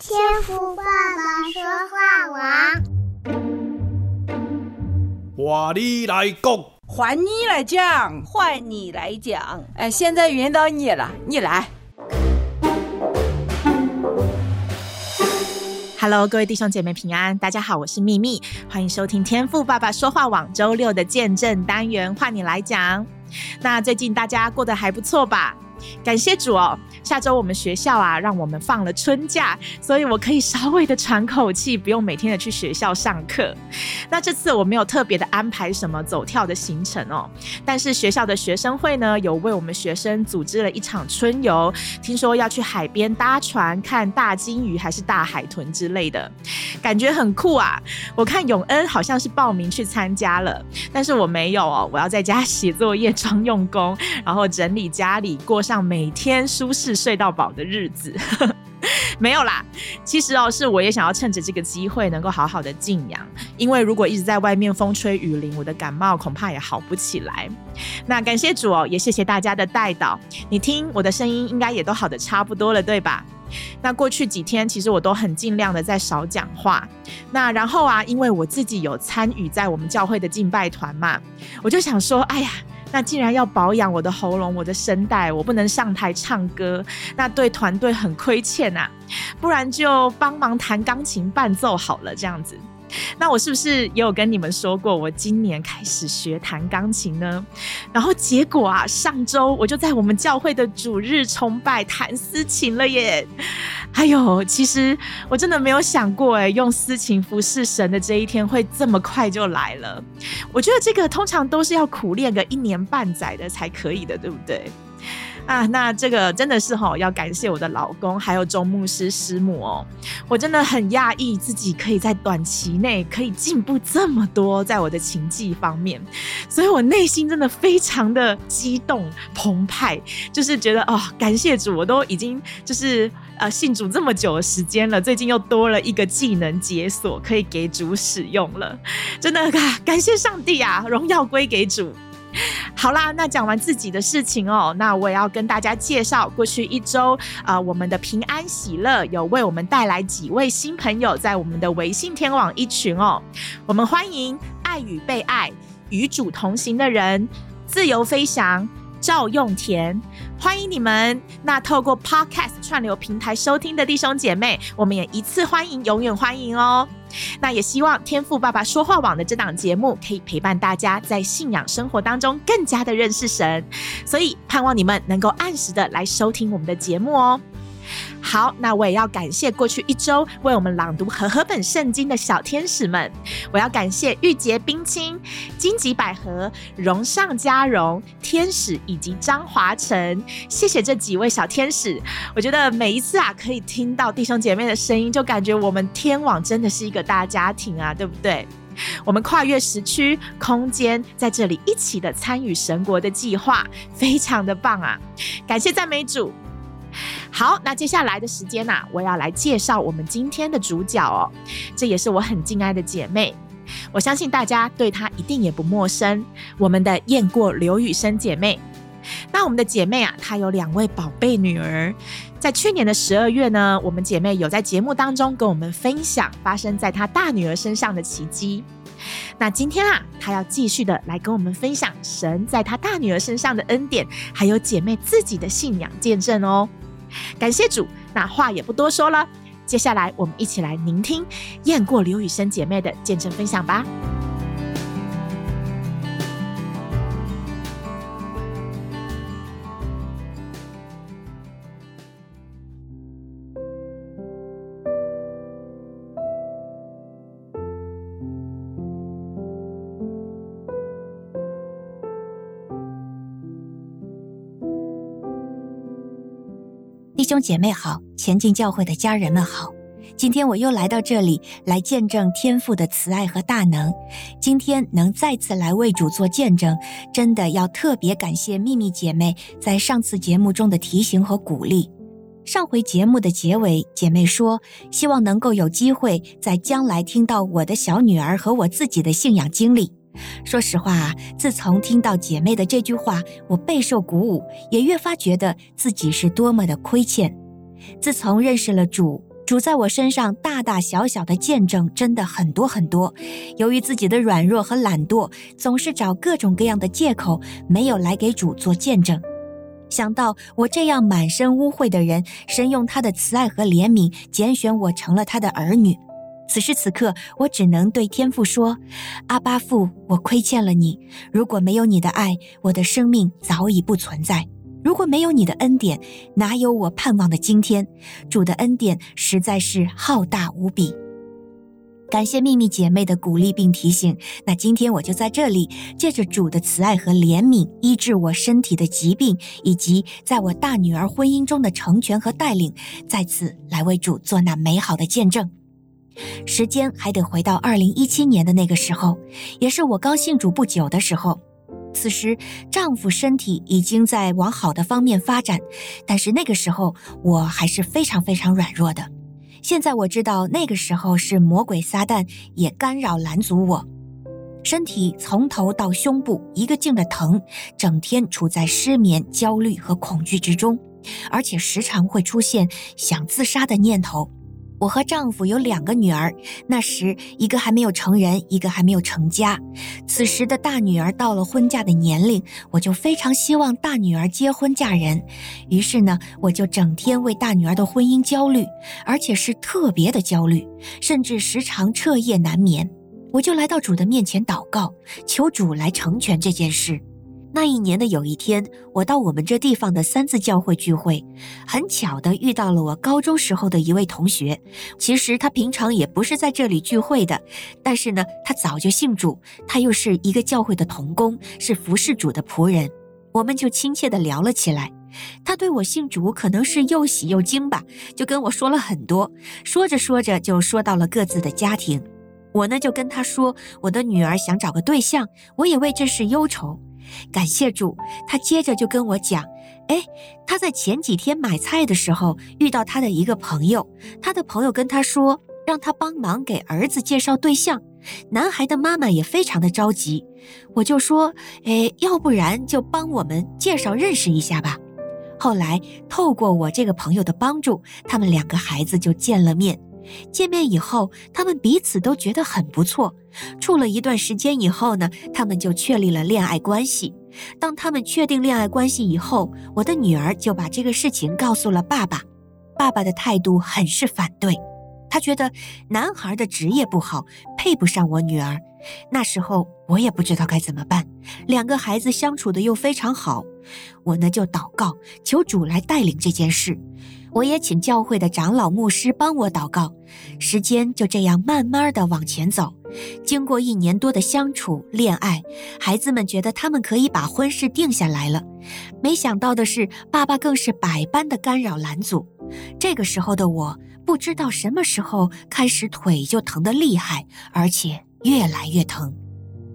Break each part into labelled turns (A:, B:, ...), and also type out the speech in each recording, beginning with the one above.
A: 天赋爸爸说话王，
B: 话你来讲，
C: 换你来讲，换你来讲。
D: 哎，现在轮到你了，你来。
E: Hello，各位弟兄姐妹平安，大家好，我是秘密，欢迎收听天赋爸爸说话网周六的见证单元，换你来讲。那最近大家过得还不错吧？感谢主哦，下周我们学校啊，让我们放了春假，所以我可以稍微的喘口气，不用每天的去学校上课。那这次我没有特别的安排什么走跳的行程哦，但是学校的学生会呢，有为我们学生组织了一场春游，听说要去海边搭船看大鲸鱼还是大海豚之类的，感觉很酷啊。我看永恩好像是报名去参加了，但是我没有哦，我要在家写作业、装用功，然后整理家里过。上每天舒适睡到饱的日子，没有啦。其实哦，是我也想要趁着这个机会，能够好好的静养。因为如果一直在外面风吹雨淋，我的感冒恐怕也好不起来。那感谢主哦，也谢谢大家的代祷。你听我的声音，应该也都好的差不多了，对吧？那过去几天，其实我都很尽量的在少讲话。那然后啊，因为我自己有参与在我们教会的敬拜团嘛，我就想说，哎呀。那既然要保养我的喉咙、我的声带，我不能上台唱歌，那对团队很亏欠啊！不然就帮忙弹钢琴伴奏好了，这样子。那我是不是也有跟你们说过，我今年开始学弹钢琴呢？然后结果啊，上周我就在我们教会的主日崇拜弹司琴了耶！哎呦，其实我真的没有想过，哎，用私情服侍神的这一天会这么快就来了。我觉得这个通常都是要苦练个一年半载的才可以的，对不对？啊，那这个真的是齁，要感谢我的老公，还有钟牧师师母哦。我真的很讶异自己可以在短期内可以进步这么多，在我的情技方面，所以我内心真的非常的激动澎湃，就是觉得哦，感谢主，我都已经就是呃信主这么久的时间了，最近又多了一个技能解锁可以给主使用了，真的啊，感谢上帝啊，荣耀归给主。好啦，那讲完自己的事情哦，那我也要跟大家介绍过去一周啊、我们的平安喜乐有为我们带来几位新朋友在我们的微信天网一群哦，我们欢迎爱与被爱与主同行的人，自由飞翔。赵用田，欢迎你们！那透过 Podcast 串流平台收听的弟兄姐妹，我们也一次欢迎，永远欢迎哦。那也希望天父爸爸说话网的这档节目可以陪伴大家在信仰生活当中更加的认识神，所以盼望你们能够按时的来收听我们的节目哦。好，那我也要感谢过去一周为我们朗读和合本圣经的小天使们。我要感谢玉洁冰清、荆棘百合、荣上加荣天使以及张华晨，谢谢这几位小天使。我觉得每一次啊，可以听到弟兄姐妹的声音，就感觉我们天网真的是一个大家庭啊，对不对？我们跨越时区、空间，在这里一起的参与神国的计划，非常的棒啊！感谢赞美主。好，那接下来的时间呢、我要来介绍我们今天的主角哦。这也是我很敬爱的姐妹，我相信大家对她一定也不陌生。我们的燕过刘雨生姐妹，那我们的姐妹啊，她有两位宝贝女儿。在去年的十二月呢，我们姐妹有在节目当中跟我们分享发生在她大女儿身上的奇迹。那今天啊，她要继续的来跟我们分享神在她大女儿身上的恩典，还有姐妹自己的信仰见证哦。感谢主，那话也不多说了，接下来我们一起来聆听验过刘雨生姐妹的见证分享吧。
F: 兄姐妹好，前进教会的家人们好，今天我又来到这里来见证天父的慈爱和大能。今天能再次来为主做见证，真的要特别感谢秘密姐妹在上次节目中的提醒和鼓励。上回节目的结尾，姐妹说希望能够有机会在将来听到我的小女儿和我自己的信仰经历。说实话啊，自从听到姐妹的这句话，我备受鼓舞，也越发觉得自己是多么的亏欠。自从认识了主，主在我身上大大小小的见证真的很多很多。由于自己的软弱和懒惰，总是找各种各样的借口，没有来给主做见证。想到我这样满身污秽的人，神用他的慈爱和怜悯拣选我成了他的儿女。此时此刻，我只能对天父说：“阿巴父，我亏欠了你。如果没有你的爱，我的生命早已不存在。”如果没有你的恩典，哪有我盼望的今天？主的恩典实在是浩大无比。感谢秘密姐妹的鼓励并提醒。那今天我就在这里，借着主的慈爱和怜悯，医治我身体的疾病，以及在我大女儿婚姻中的成全和带领，再次来为主做那美好的见证。时间还得回到二零一七年的那个时候，也是我刚信主不久的时候。此时，丈夫身体已经在往好的方面发展，但是那个时候我还是非常非常软弱的。现在我知道，那个时候是魔鬼撒旦也干扰拦阻我，身体从头到胸部一个劲的疼，整天处在失眠、焦虑和恐惧之中，而且时常会出现想自杀的念头。我和丈夫有两个女儿，那时一个还没有成人，一个还没有成家。此时的大女儿到了婚嫁的年龄，我就非常希望大女儿结婚嫁人。于是呢，我就整天为大女儿的婚姻焦虑，而且是特别的焦虑，甚至时常彻夜难眠。我就来到主的面前祷告，求主来成全这件事。那一年的有一天，我到我们这地方的三字教会聚会，很巧的遇到了我高中时候的一位同学。其实他平常也不是在这里聚会的，但是呢，他早就信主，他又是一个教会的童工，是服侍主的仆人。我们就亲切的聊了起来。他对我信主可能是又喜又惊吧，就跟我说了很多。说着说着就说到了各自的家庭，我呢就跟他说，我的女儿想找个对象，我也为这事忧愁。感谢主，他接着就跟我讲，哎，他在前几天买菜的时候遇到他的一个朋友，他的朋友跟他说，让他帮忙给儿子介绍对象。男孩的妈妈也非常的着急，我就说，哎，要不然就帮我们介绍认识一下吧。后来透过我这个朋友的帮助，他们两个孩子就见了面。见面以后，他们彼此都觉得很不错。处了一段时间以后呢，他们就确立了恋爱关系。当他们确定恋爱关系以后，我的女儿就把这个事情告诉了爸爸。爸爸的态度很是反对，他觉得男孩的职业不好，配不上我女儿。那时候我也不知道该怎么办，两个孩子相处的又非常好，我呢就祷告，求主来带领这件事。我也请教会的长老牧师帮我祷告，时间就这样慢慢的往前走。经过一年多的相处恋爱，孩子们觉得他们可以把婚事定下来了。没想到的是，爸爸更是百般的干扰拦阻。这个时候的我，不知道什么时候开始腿就疼得厉害，而且越来越疼。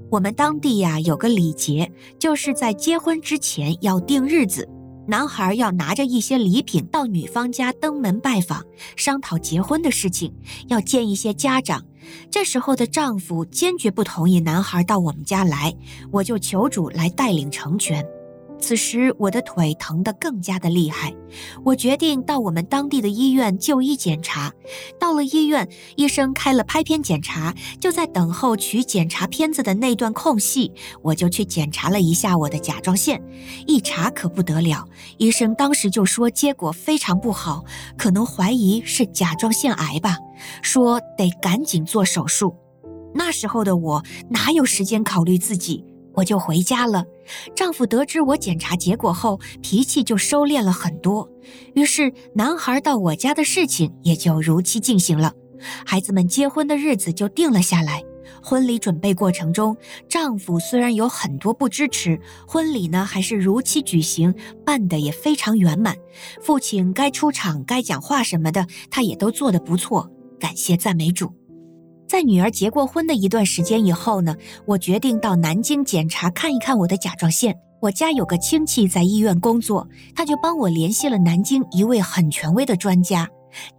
F: 我们当地呀有个礼节，就是在结婚之前要定日子。男孩要拿着一些礼品到女方家登门拜访，商讨结婚的事情，要见一些家长。这时候的丈夫坚决不同意男孩到我们家来，我就求主来带领成全。此时我的腿疼得更加的厉害，我决定到我们当地的医院就医检查。到了医院，医生开了拍片检查，就在等候取检查片子的那段空隙，我就去检查了一下我的甲状腺。一查可不得了，医生当时就说结果非常不好，可能怀疑是甲状腺癌吧，说得赶紧做手术。那时候的我哪有时间考虑自己？我就回家了。丈夫得知我检查结果后，脾气就收敛了很多。于是，男孩到我家的事情也就如期进行了。孩子们结婚的日子就定了下来。婚礼准备过程中，丈夫虽然有很多不支持，婚礼呢还是如期举行，办得也非常圆满。父亲该出场、该讲话什么的，他也都做得不错。感谢赞美主。在女儿结过婚的一段时间以后呢，我决定到南京检查看一看我的甲状腺。我家有个亲戚在医院工作，他就帮我联系了南京一位很权威的专家，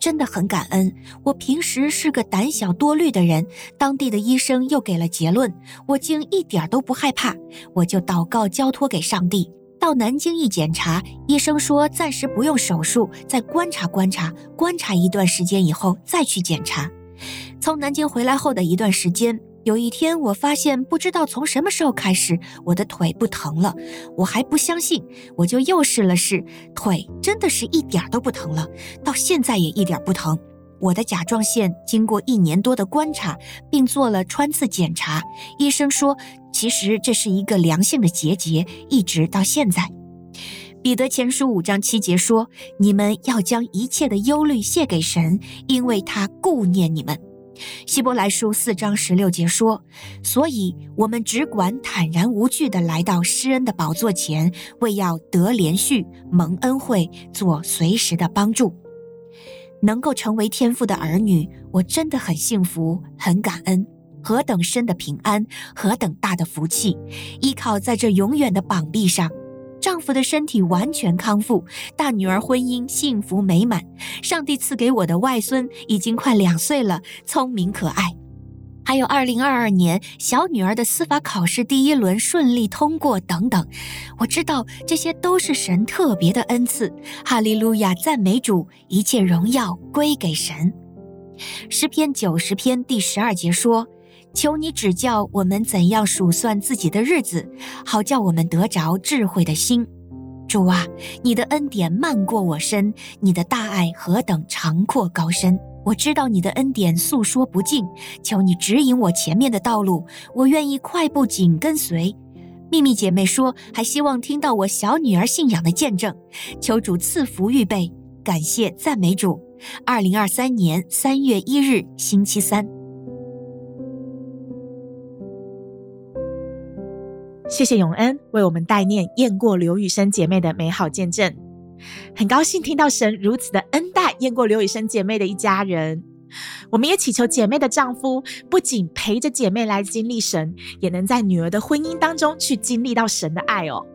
F: 真的很感恩。我平时是个胆小多虑的人，当地的医生又给了结论，我竟一点都不害怕。我就祷告交托给上帝。到南京一检查，医生说暂时不用手术，再观察观察，观察一段时间以后再去检查。从南京回来后的一段时间，有一天我发现，不知道从什么时候开始，我的腿不疼了。我还不相信，我就又试了试，腿真的是一点都不疼了，到现在也一点不疼。我的甲状腺经过一年多的观察，并做了穿刺检查，医生说，其实这是一个良性的结节，一直到现在。彼得前书五章七节说：“你们要将一切的忧虑卸给神，因为他顾念你们。”希伯来书四章十六节说：“所以我们只管坦然无惧地来到施恩的宝座前，为要得怜恤、蒙恩惠，做随时的帮助。”能够成为天父的儿女，我真的很幸福，很感恩。何等深的平安，何等大的福气！依靠在这永远的膀臂上，丈夫的身体完全康复，大女儿婚姻幸福美满。上帝赐给我的外孙已经快两岁了，聪明可爱。还有二零二二年小女儿的司法考试第一轮顺利通过等等，我知道这些都是神特别的恩赐。哈利路亚，赞美主，一切荣耀归给神。诗篇九十篇第十二节说：“求你指教我们怎样数算自己的日子，好叫我们得着智慧的心。”主啊，你的恩典漫过我身，你的大爱何等长阔高深。我知道你的恩典诉说不尽，求你指引我前面的道路，我愿意快步紧跟随。秘密姐妹说，还希望听到我小女儿信仰的见证，求主赐福预备，感谢赞美主。二零二三年三月一日星期三，
E: 谢谢永恩为我们代念验过刘雨生姐妹的美好见证。很高兴听到神如此的恩待验过刘雨生姐妹的一家人，我们也祈求姐妹的丈夫不仅陪着姐妹来经历神，也能在女儿的婚姻当中去经历到神的爱哦。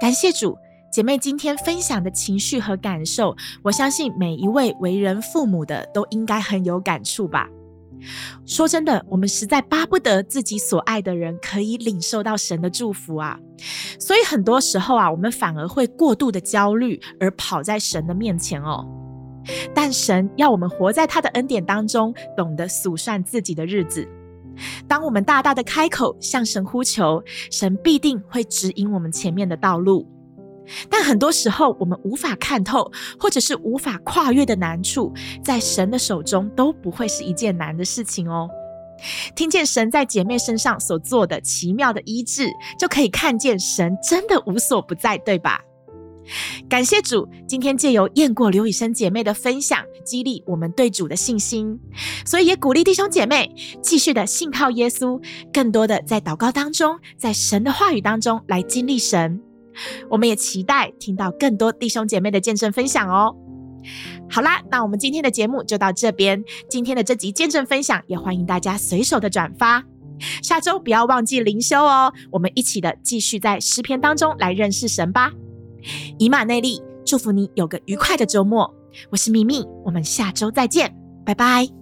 E: 感谢主，姐妹今天分享的情绪和感受，我相信每一位为人父母的都应该很有感触吧。说真的，我们实在巴不得自己所爱的人可以领受到神的祝福啊，所以很多时候啊，我们反而会过度的焦虑，而跑在神的面前哦。但神要我们活在他的恩典当中，懂得数算自己的日子。当我们大大的开口向神呼求，神必定会指引我们前面的道路。但很多时候，我们无法看透，或者是无法跨越的难处，在神的手中都不会是一件难的事情哦。听见神在姐妹身上所做的奇妙的医治，就可以看见神真的无所不在，对吧？感谢主，今天借由验过刘雨生姐妹的分享，激励我们对主的信心，所以也鼓励弟兄姐妹继续的信靠耶稣，更多的在祷告当中，在神的话语当中来经历神。我们也期待听到更多弟兄姐妹的见证分享哦。好啦，那我们今天的节目就到这边。今天的这集见证分享，也欢迎大家随手的转发。下周不要忘记灵修哦，我们一起的继续在诗篇当中来认识神吧。以马内利，祝福你有个愉快的周末。我是秘密，我们下周再见，拜拜。